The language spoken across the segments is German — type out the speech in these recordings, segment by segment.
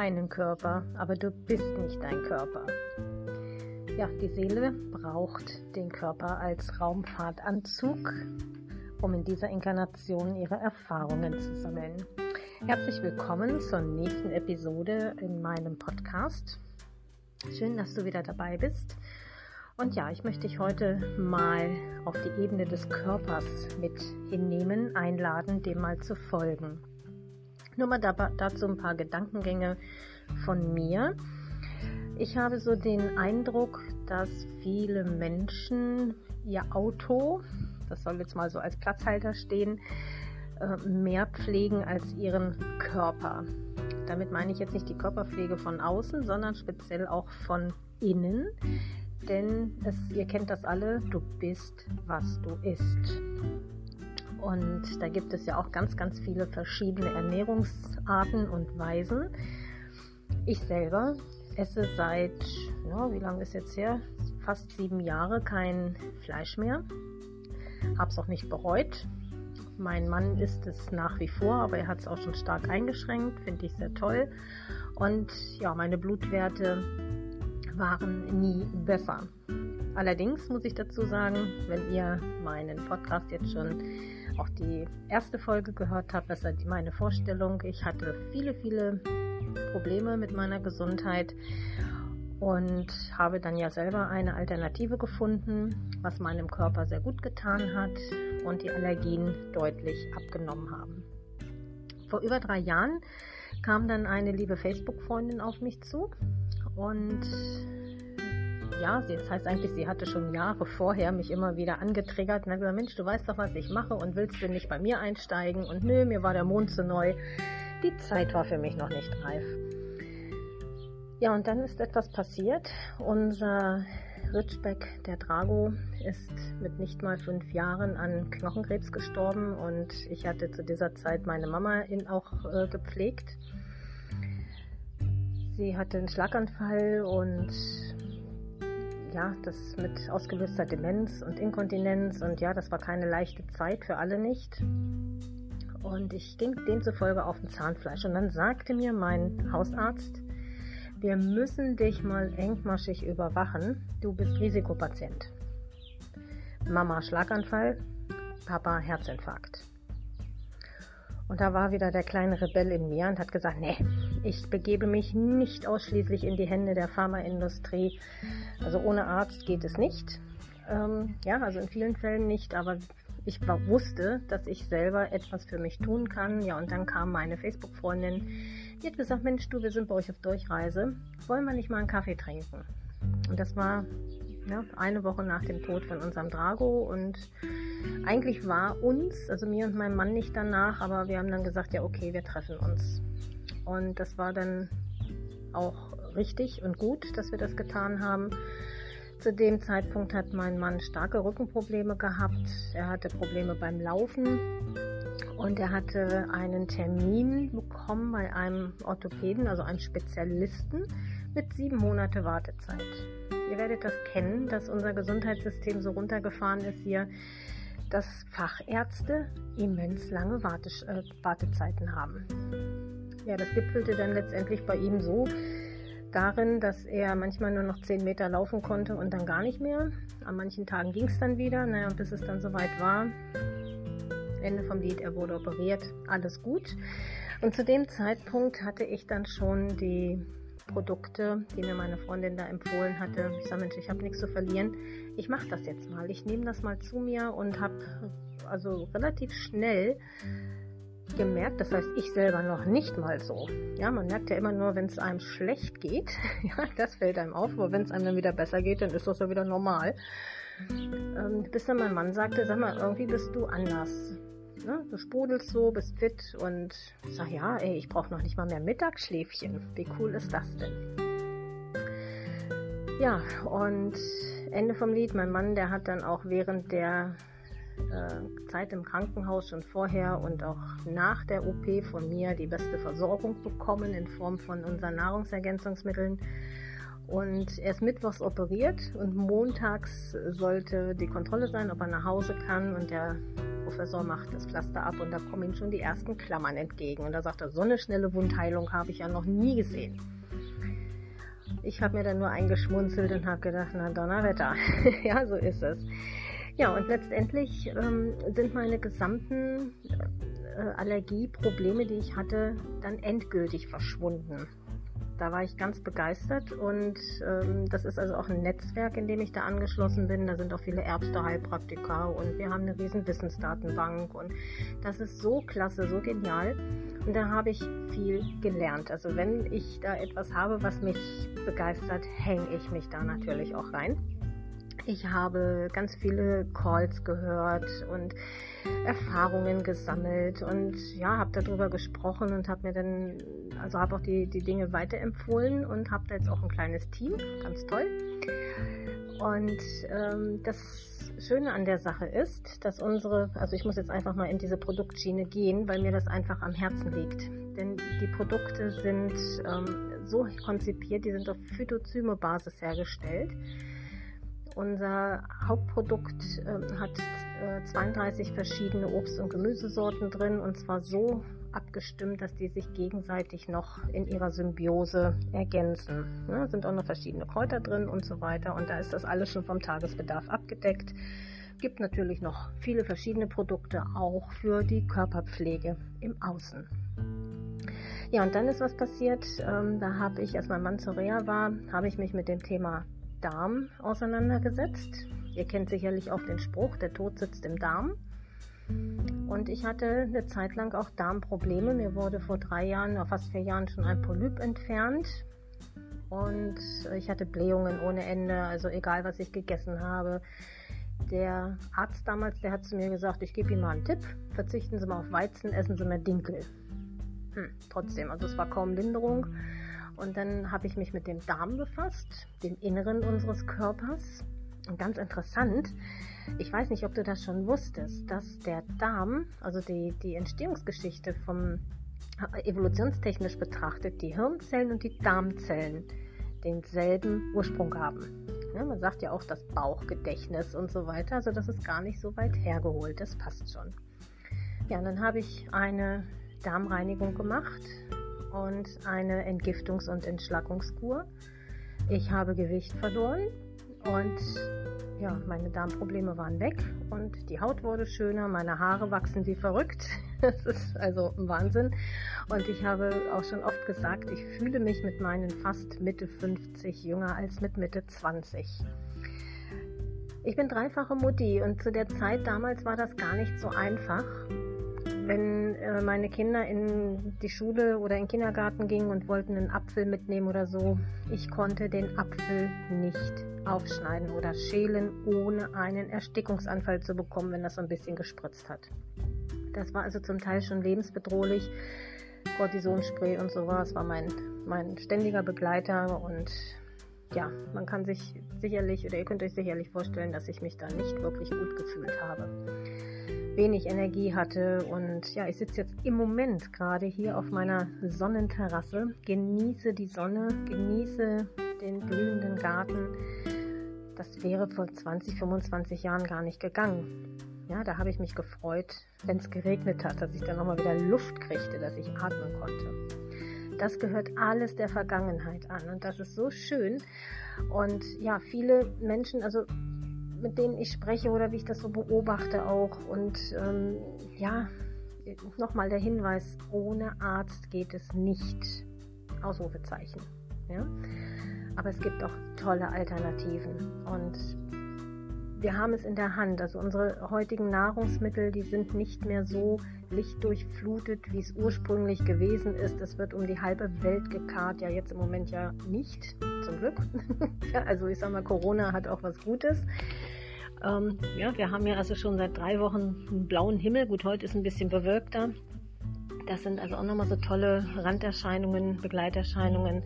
Einen Körper, aber du bist nicht dein Körper. Ja, die Seele braucht den Körper als Raumfahrtanzug, um in dieser Inkarnation ihre Erfahrungen zu sammeln. Herzlich willkommen zur nächsten Episode in meinem Podcast. Schön, dass du wieder dabei bist. Und ja, ich möchte dich heute mal auf die Ebene des Körpers mit hinnehmen, einladen, dem mal zu folgen. Nur mal dazu ein paar Gedankengänge von mir. Ich habe so den Eindruck, dass viele Menschen ihr Auto, das soll jetzt mal so als Platzhalter stehen, äh, mehr pflegen als ihren Körper. Damit meine ich jetzt nicht die Körperpflege von außen, sondern speziell auch von innen. Denn es, ihr kennt das alle, du bist, was du isst. Und da gibt es ja auch ganz, ganz viele verschiedene Ernährungsarten und Weisen. Ich selber esse seit, ja, wie lange ist jetzt her? Fast sieben Jahre kein Fleisch mehr. Habe es auch nicht bereut. Mein Mann isst es nach wie vor, aber er hat es auch schon stark eingeschränkt. Finde ich sehr toll. Und ja, meine Blutwerte waren nie besser. Allerdings muss ich dazu sagen, wenn ihr meinen Podcast jetzt schon auch die erste Folge gehört habt, das ist meine Vorstellung. Ich hatte viele, viele Probleme mit meiner Gesundheit und habe dann ja selber eine Alternative gefunden, was meinem Körper sehr gut getan hat und die Allergien deutlich abgenommen haben. Vor über drei Jahren kam dann eine liebe Facebook-Freundin auf mich zu und ja, sie, das heißt eigentlich, sie hatte schon Jahre vorher mich immer wieder angetriggert und hat gesagt, Mensch, du weißt doch, was ich mache und willst du nicht bei mir einsteigen? Und nö, mir war der Mond zu neu. Die Zeit war für mich noch nicht reif. Ja, und dann ist etwas passiert. Unser Ritschbeck, der Drago, ist mit nicht mal fünf Jahren an Knochenkrebs gestorben und ich hatte zu dieser Zeit meine Mama ihn auch äh, gepflegt. Sie hatte einen Schlaganfall und ja, das mit ausgelöster Demenz und Inkontinenz und ja, das war keine leichte Zeit für alle nicht. Und ich ging demzufolge auf ein Zahnfleisch und dann sagte mir mein Hausarzt, wir müssen dich mal engmaschig überwachen, du bist Risikopatient. Mama Schlaganfall, Papa Herzinfarkt. Und da war wieder der kleine Rebell in mir und hat gesagt, nee, ich begebe mich nicht ausschließlich in die Hände der Pharmaindustrie. Also ohne Arzt geht es nicht. Ähm, ja, also in vielen Fällen nicht, aber ich wusste, dass ich selber etwas für mich tun kann. Ja, und dann kam meine Facebook-Freundin, die hat gesagt, Mensch, du, wir sind bei euch auf Durchreise. Wollen wir nicht mal einen Kaffee trinken? Und das war ja, eine Woche nach dem Tod von unserem Drago und eigentlich war uns, also mir und meinem Mann nicht danach, aber wir haben dann gesagt, ja okay, wir treffen uns. Und das war dann auch richtig und gut, dass wir das getan haben. Zu dem Zeitpunkt hat mein Mann starke Rückenprobleme gehabt. Er hatte Probleme beim Laufen und er hatte einen Termin bekommen bei einem Orthopäden, also einem Spezialisten, mit sieben Monate Wartezeit. Ihr werdet das kennen, dass unser Gesundheitssystem so runtergefahren ist hier, dass Fachärzte immens lange äh, Wartezeiten haben. Ja, das gipfelte dann letztendlich bei ihm so darin, dass er manchmal nur noch 10 Meter laufen konnte und dann gar nicht mehr. An manchen Tagen ging es dann wieder. Naja, und bis es dann soweit war, Ende vom Lied, er wurde operiert, alles gut. Und zu dem Zeitpunkt hatte ich dann schon die Produkte, die mir meine Freundin da empfohlen hatte. Ich sage, Mensch, ich habe nichts zu verlieren. Ich mache das jetzt mal. Ich nehme das mal zu mir und habe also relativ schnell gemerkt, das heißt ich selber noch nicht mal so. Ja, man merkt ja immer nur, wenn es einem schlecht geht, ja, das fällt einem auf, aber wenn es einem dann wieder besser geht, dann ist das ja wieder normal. Ähm, bis dann mein Mann sagte, sag mal, irgendwie bist du anders. Ne? Du sprudelst so, bist fit und sag, ja, ey, ich brauche noch nicht mal mehr Mittagsschläfchen. Wie cool ist das denn? Ja, und Ende vom Lied, mein Mann, der hat dann auch während der Zeit im Krankenhaus schon vorher und auch nach der OP von mir die beste Versorgung bekommen in Form von unseren Nahrungsergänzungsmitteln. Und er ist mittwochs operiert und montags sollte die Kontrolle sein, ob er nach Hause kann. Und der Professor macht das Pflaster ab und da kommen ihm schon die ersten Klammern entgegen. Und da sagt er, so eine schnelle Wundheilung habe ich ja noch nie gesehen. Ich habe mir dann nur eingeschmunzelt und habe gedacht, na Donnerwetter, ja, so ist es. Ja, und letztendlich ähm, sind meine gesamten äh, Allergieprobleme, die ich hatte, dann endgültig verschwunden. Da war ich ganz begeistert und ähm, das ist also auch ein Netzwerk, in dem ich da angeschlossen bin. Da sind auch viele Ärzte, Heilpraktiker und wir haben eine riesen Wissensdatenbank und das ist so klasse, so genial. Und da habe ich viel gelernt. Also wenn ich da etwas habe, was mich begeistert, hänge ich mich da natürlich auch rein. Ich habe ganz viele Calls gehört und Erfahrungen gesammelt und ja, habe darüber gesprochen und habe mir dann, also habe auch die, die Dinge weiterempfohlen und habe da jetzt auch ein kleines Team, ganz toll. Und ähm, das Schöne an der Sache ist, dass unsere, also ich muss jetzt einfach mal in diese Produktschiene gehen, weil mir das einfach am Herzen liegt. Denn die Produkte sind ähm, so konzipiert, die sind auf Phytozyme-Basis hergestellt. Unser Hauptprodukt äh, hat äh, 32 verschiedene Obst- und Gemüsesorten drin und zwar so abgestimmt, dass die sich gegenseitig noch in ihrer Symbiose ergänzen. Ja, sind auch noch verschiedene Kräuter drin und so weiter und da ist das alles schon vom Tagesbedarf abgedeckt. Gibt natürlich noch viele verschiedene Produkte auch für die Körperpflege im Außen. Ja, und dann ist was passiert. Ähm, da habe ich, als mein Mann zur Reha war, habe ich mich mit dem Thema Darm auseinandergesetzt. Ihr kennt sicherlich auch den Spruch, der Tod sitzt im Darm. Und ich hatte eine Zeit lang auch Darmprobleme. Mir wurde vor drei Jahren, fast vier Jahren schon ein Polyp entfernt. Und ich hatte Blähungen ohne Ende, also egal was ich gegessen habe. Der Arzt damals, der hat zu mir gesagt, ich gebe Ihnen mal einen Tipp, verzichten Sie mal auf Weizen, essen Sie mehr Dinkel. Hm, trotzdem, also es war kaum Linderung. Und dann habe ich mich mit dem Darm befasst, dem Inneren unseres Körpers. Und ganz interessant, ich weiß nicht, ob du das schon wusstest, dass der Darm, also die, die Entstehungsgeschichte vom äh, evolutionstechnisch betrachtet, die Hirnzellen und die Darmzellen denselben Ursprung haben. Ja, man sagt ja auch das Bauchgedächtnis und so weiter, also das ist gar nicht so weit hergeholt, das passt schon. Ja, und dann habe ich eine Darmreinigung gemacht und eine Entgiftungs- und Entschlackungskur. Ich habe Gewicht verloren und ja, meine Darmprobleme waren weg und die Haut wurde schöner, meine Haare wachsen wie verrückt. Das ist also ein Wahnsinn. Und ich habe auch schon oft gesagt, ich fühle mich mit meinen fast Mitte 50 jünger als mit Mitte 20. Ich bin dreifache Mutti und zu der Zeit damals war das gar nicht so einfach wenn äh, meine Kinder in die Schule oder in den Kindergarten gingen und wollten einen Apfel mitnehmen oder so, ich konnte den Apfel nicht aufschneiden oder schälen, ohne einen Erstickungsanfall zu bekommen, wenn das so ein bisschen gespritzt hat. Das war also zum Teil schon lebensbedrohlich. Cortisonspray und sowas war mein, mein ständiger Begleiter und ja, man kann sich sicherlich oder ihr könnt euch sicherlich vorstellen, dass ich mich da nicht wirklich gut gefühlt habe wenig Energie hatte. Und ja, ich sitze jetzt im Moment gerade hier auf meiner Sonnenterrasse, genieße die Sonne, genieße den blühenden Garten. Das wäre vor 20, 25 Jahren gar nicht gegangen. Ja, da habe ich mich gefreut, wenn es geregnet hat, dass ich dann nochmal wieder Luft kriegte, dass ich atmen konnte. Das gehört alles der Vergangenheit an und das ist so schön. Und ja, viele Menschen, also mit denen ich spreche oder wie ich das so beobachte auch. Und ähm, ja, nochmal der Hinweis, ohne Arzt geht es nicht. Ausrufezeichen. Ja? Aber es gibt auch tolle Alternativen. Und wir haben es in der Hand. Also unsere heutigen Nahrungsmittel, die sind nicht mehr so lichtdurchflutet, wie es ursprünglich gewesen ist. Es wird um die halbe Welt gekarrt. Ja, jetzt im Moment ja nicht, zum Glück. also ich sag mal, Corona hat auch was Gutes. Ähm, ja, wir haben ja also schon seit drei Wochen einen blauen Himmel. Gut, heute ist ein bisschen bewölkter. Das sind also auch nochmal so tolle Randerscheinungen, Begleiterscheinungen.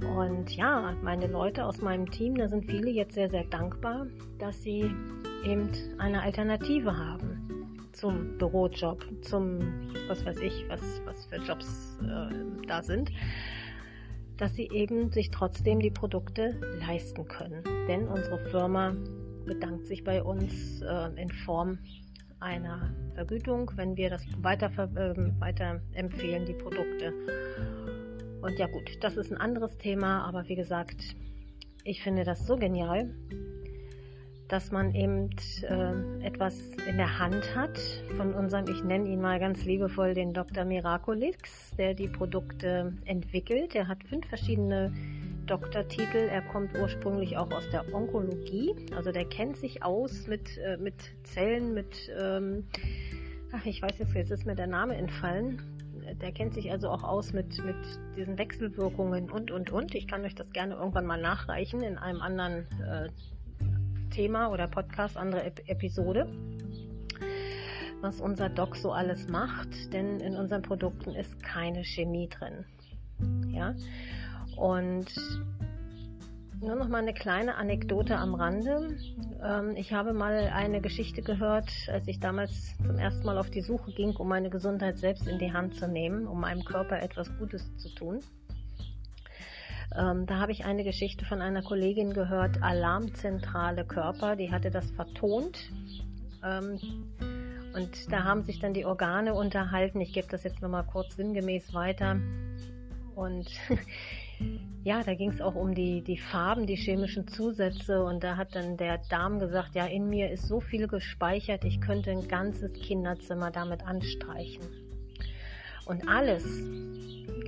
Und ja, meine Leute aus meinem Team, da sind viele jetzt sehr, sehr dankbar, dass sie eben eine Alternative haben zum Bürojob, zum, was weiß ich, was, was für Jobs äh, da sind, dass sie eben sich trotzdem die Produkte leisten können. Denn unsere Firma bedankt sich bei uns äh, in Form einer Vergütung, wenn wir das weiter, äh, weiter empfehlen, die Produkte. Und ja gut, das ist ein anderes Thema, aber wie gesagt, ich finde das so genial, dass man eben äh, etwas in der Hand hat von unserem, ich nenne ihn mal ganz liebevoll, den Dr. Miraculix, der die Produkte entwickelt. Er hat fünf verschiedene Doktortitel. Er kommt ursprünglich auch aus der Onkologie, also der kennt sich aus mit, äh, mit Zellen, mit, ähm, ach, ich weiß jetzt, jetzt ist mir der Name entfallen. Der kennt sich also auch aus mit, mit diesen Wechselwirkungen und, und, und. Ich kann euch das gerne irgendwann mal nachreichen in einem anderen äh, Thema oder Podcast, andere Ep Episode, was unser Doc so alles macht, denn in unseren Produkten ist keine Chemie drin. Ja, und nur noch mal eine kleine Anekdote am Rande. Ähm, ich habe mal eine Geschichte gehört, als ich damals zum ersten Mal auf die Suche ging, um meine Gesundheit selbst in die Hand zu nehmen, um meinem Körper etwas Gutes zu tun. Ähm, da habe ich eine Geschichte von einer Kollegin gehört, Alarmzentrale Körper, die hatte das vertont. Ähm, und da haben sich dann die Organe unterhalten. Ich gebe das jetzt nochmal kurz sinngemäß weiter. Und ja, da ging es auch um die, die Farben, die chemischen Zusätze. Und da hat dann der Darm gesagt, ja, in mir ist so viel gespeichert, ich könnte ein ganzes Kinderzimmer damit anstreichen. Und alles,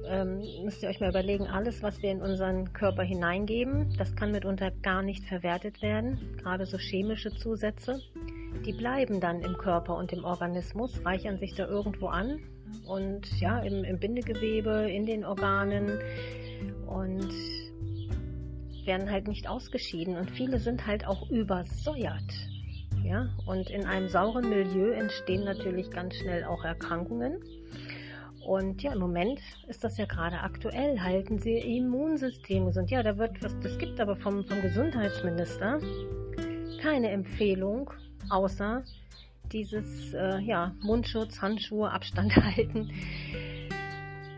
ähm, müsst ihr euch mal überlegen, alles, was wir in unseren Körper hineingeben, das kann mitunter gar nicht verwertet werden. Gerade so chemische Zusätze, die bleiben dann im Körper und im Organismus, reichern sich da irgendwo an und ja, im, im Bindegewebe, in den Organen und werden halt nicht ausgeschieden. Und viele sind halt auch übersäuert. Ja, und in einem sauren Milieu entstehen natürlich ganz schnell auch Erkrankungen. Und ja, im Moment ist das ja gerade aktuell. Halten Sie Ihr Immunsystem gesund. Ja, da wird was, das gibt aber vom, vom Gesundheitsminister keine Empfehlung, außer dieses, äh, ja, Mundschutz, Handschuhe, Abstand halten.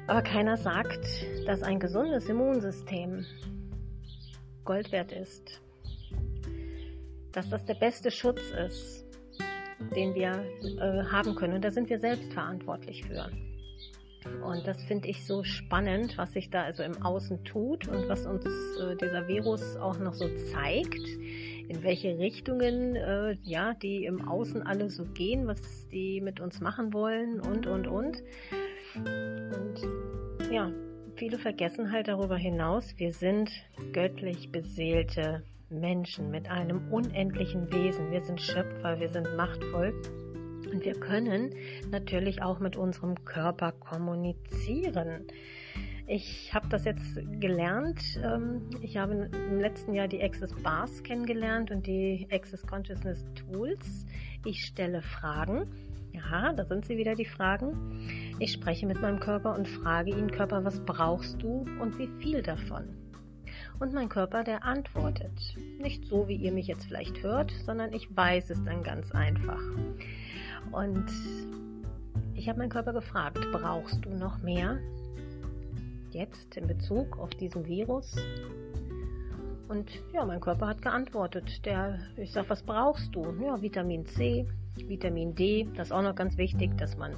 Aber keiner sagt, dass ein gesundes Immunsystem Gold wert ist. Dass das der beste Schutz ist, den wir äh, haben können. Und da sind wir selbst verantwortlich für. Und das finde ich so spannend, was sich da also im Außen tut und was uns äh, dieser Virus auch noch so zeigt, in welche Richtungen äh, ja die im Außen alle so gehen, was die mit uns machen wollen und und und. Und ja, viele vergessen halt darüber hinaus, wir sind göttlich beseelte Menschen mit einem unendlichen Wesen. Wir sind Schöpfer, wir sind machtvoll und wir können natürlich auch mit unserem Körper kommunizieren. Ich habe das jetzt gelernt. Ähm, ich habe im letzten Jahr die Access Bars kennengelernt und die Access Consciousness Tools. Ich stelle Fragen. Ja, da sind sie wieder die Fragen. Ich spreche mit meinem Körper und frage ihn, Körper, was brauchst du und wie viel davon? Und mein Körper, der antwortet. Nicht so, wie ihr mich jetzt vielleicht hört, sondern ich weiß es dann ganz einfach. Und ich habe meinen Körper gefragt, brauchst du noch mehr? Jetzt in Bezug auf diesen Virus? Und ja, mein Körper hat geantwortet. Der, ich sage, was brauchst du? Ja, Vitamin C, Vitamin D. Das ist auch noch ganz wichtig, dass man,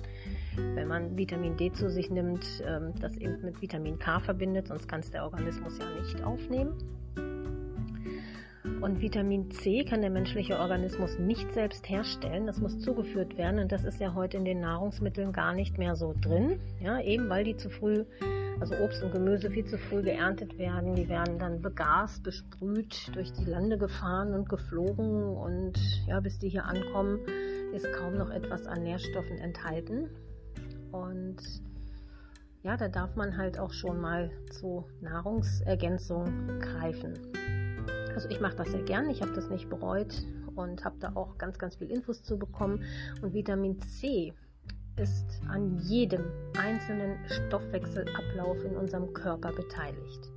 wenn man Vitamin D zu sich nimmt, ähm, das eben mit Vitamin K verbindet, sonst kann es der Organismus ja nicht aufnehmen. Und Vitamin C kann der menschliche Organismus nicht selbst herstellen. Das muss zugeführt werden und das ist ja heute in den Nahrungsmitteln gar nicht mehr so drin. Ja, eben weil die zu früh, also Obst und Gemüse viel zu früh geerntet werden. Die werden dann begast, besprüht, durch die Lande gefahren und geflogen und ja, bis die hier ankommen, ist kaum noch etwas an Nährstoffen enthalten. Und ja, da darf man halt auch schon mal zu Nahrungsergänzung greifen. Also ich mache das sehr gern, ich habe das nicht bereut und habe da auch ganz, ganz viel Infos zu bekommen. Und Vitamin C ist an jedem einzelnen Stoffwechselablauf in unserem Körper beteiligt.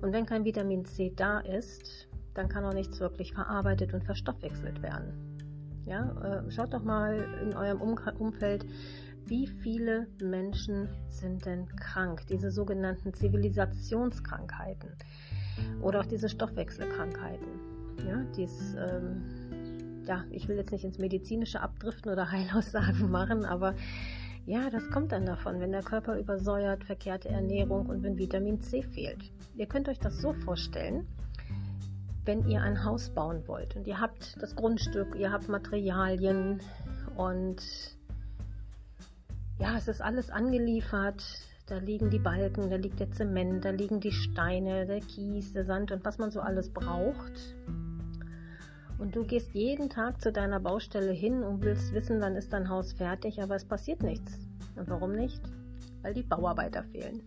Und wenn kein Vitamin C da ist, dann kann auch nichts wirklich verarbeitet und verstoffwechselt werden. Ja, äh, schaut doch mal in eurem um Umfeld, wie viele Menschen sind denn krank? Diese sogenannten Zivilisationskrankheiten oder auch diese Stoffwechselkrankheiten. Ja, dies, ähm, ja, ich will jetzt nicht ins Medizinische abdriften oder Heilaussagen machen, aber ja, das kommt dann davon, wenn der Körper übersäuert, verkehrte Ernährung und wenn Vitamin C fehlt. Ihr könnt euch das so vorstellen, wenn ihr ein Haus bauen wollt und ihr habt das Grundstück, ihr habt Materialien und ja, es ist alles angeliefert. Da liegen die Balken, da liegt der Zement, da liegen die Steine, der Kies, der Sand und was man so alles braucht. Und du gehst jeden Tag zu deiner Baustelle hin und willst wissen, wann ist dein Haus fertig, aber es passiert nichts. Und warum nicht? Weil die Bauarbeiter fehlen.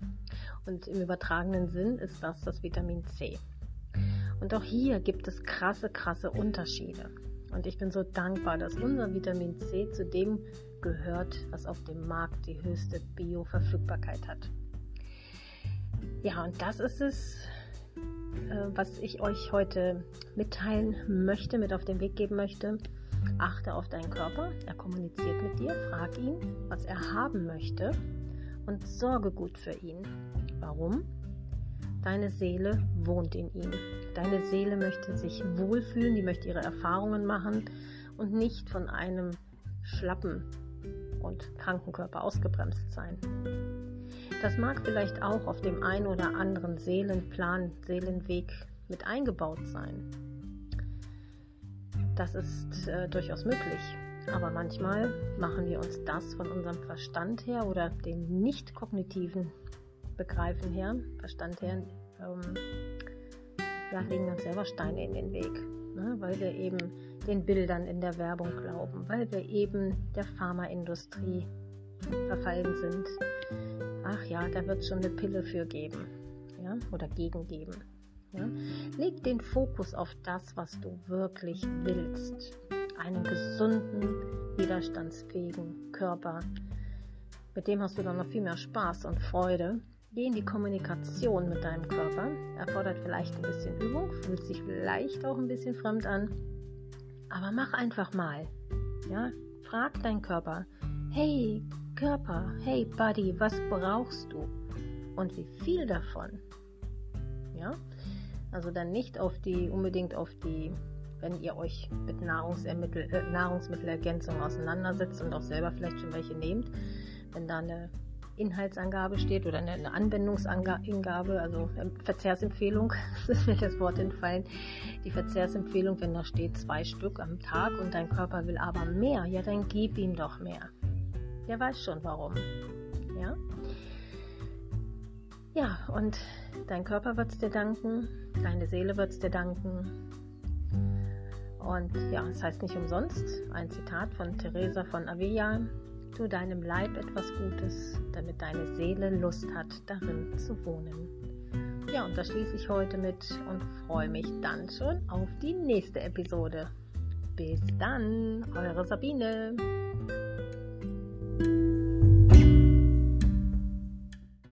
Und im übertragenen Sinn ist das das Vitamin C. Und auch hier gibt es krasse, krasse Unterschiede. Und ich bin so dankbar, dass unser Vitamin C zu dem gehört, was auf dem Markt die höchste Bioverfügbarkeit hat. Ja, und das ist es, was ich euch heute mitteilen möchte, mit auf den Weg geben möchte. Achte auf deinen Körper, er kommuniziert mit dir, frag ihn, was er haben möchte und sorge gut für ihn. Warum? Deine Seele wohnt in ihm. Deine Seele möchte sich wohlfühlen, die möchte ihre Erfahrungen machen und nicht von einem schlappen und kranken Körper ausgebremst sein. Das mag vielleicht auch auf dem einen oder anderen Seelenplan, Seelenweg mit eingebaut sein. Das ist äh, durchaus möglich. Aber manchmal machen wir uns das von unserem Verstand her oder dem nicht kognitiven Begreifen her, Verstand her, ähm, ja, legen uns selber Steine in den Weg, ne? weil wir eben den Bildern in der Werbung glauben, weil wir eben der Pharmaindustrie verfallen sind, ach ja, da wird es schon eine Pille für geben ja, oder gegen geben. Ja. Leg den Fokus auf das, was du wirklich willst. Einen gesunden, widerstandsfähigen Körper. Mit dem hast du dann noch viel mehr Spaß und Freude. Geh in die Kommunikation mit deinem Körper. Erfordert vielleicht ein bisschen Übung, fühlt sich vielleicht auch ein bisschen fremd an. Aber mach einfach mal. Ja, frag deinen Körper. Hey, Körper, hey Buddy, was brauchst du? Und wie viel davon? Ja, also dann nicht auf die, unbedingt auf die, wenn ihr euch mit Nahrungsmittel, äh, Nahrungsmittelergänzung auseinandersetzt und auch selber vielleicht schon welche nehmt, wenn da eine Inhaltsangabe steht oder eine Anwendungsangabe, also Verzehrsempfehlung, das ist mir das Wort entfallen, die Verzehrsempfehlung, wenn da steht zwei Stück am Tag und dein Körper will aber mehr, ja dann gib ihm doch mehr. Der weiß schon warum. Ja? Ja, und dein Körper wird es dir danken, deine Seele wird es dir danken. Und ja, es das heißt nicht umsonst, ein Zitat von Teresa von Avila, tu deinem Leib etwas Gutes, damit deine Seele Lust hat, darin zu wohnen. Ja, und das schließe ich heute mit und freue mich dann schon auf die nächste Episode. Bis dann, eure Sabine. thank you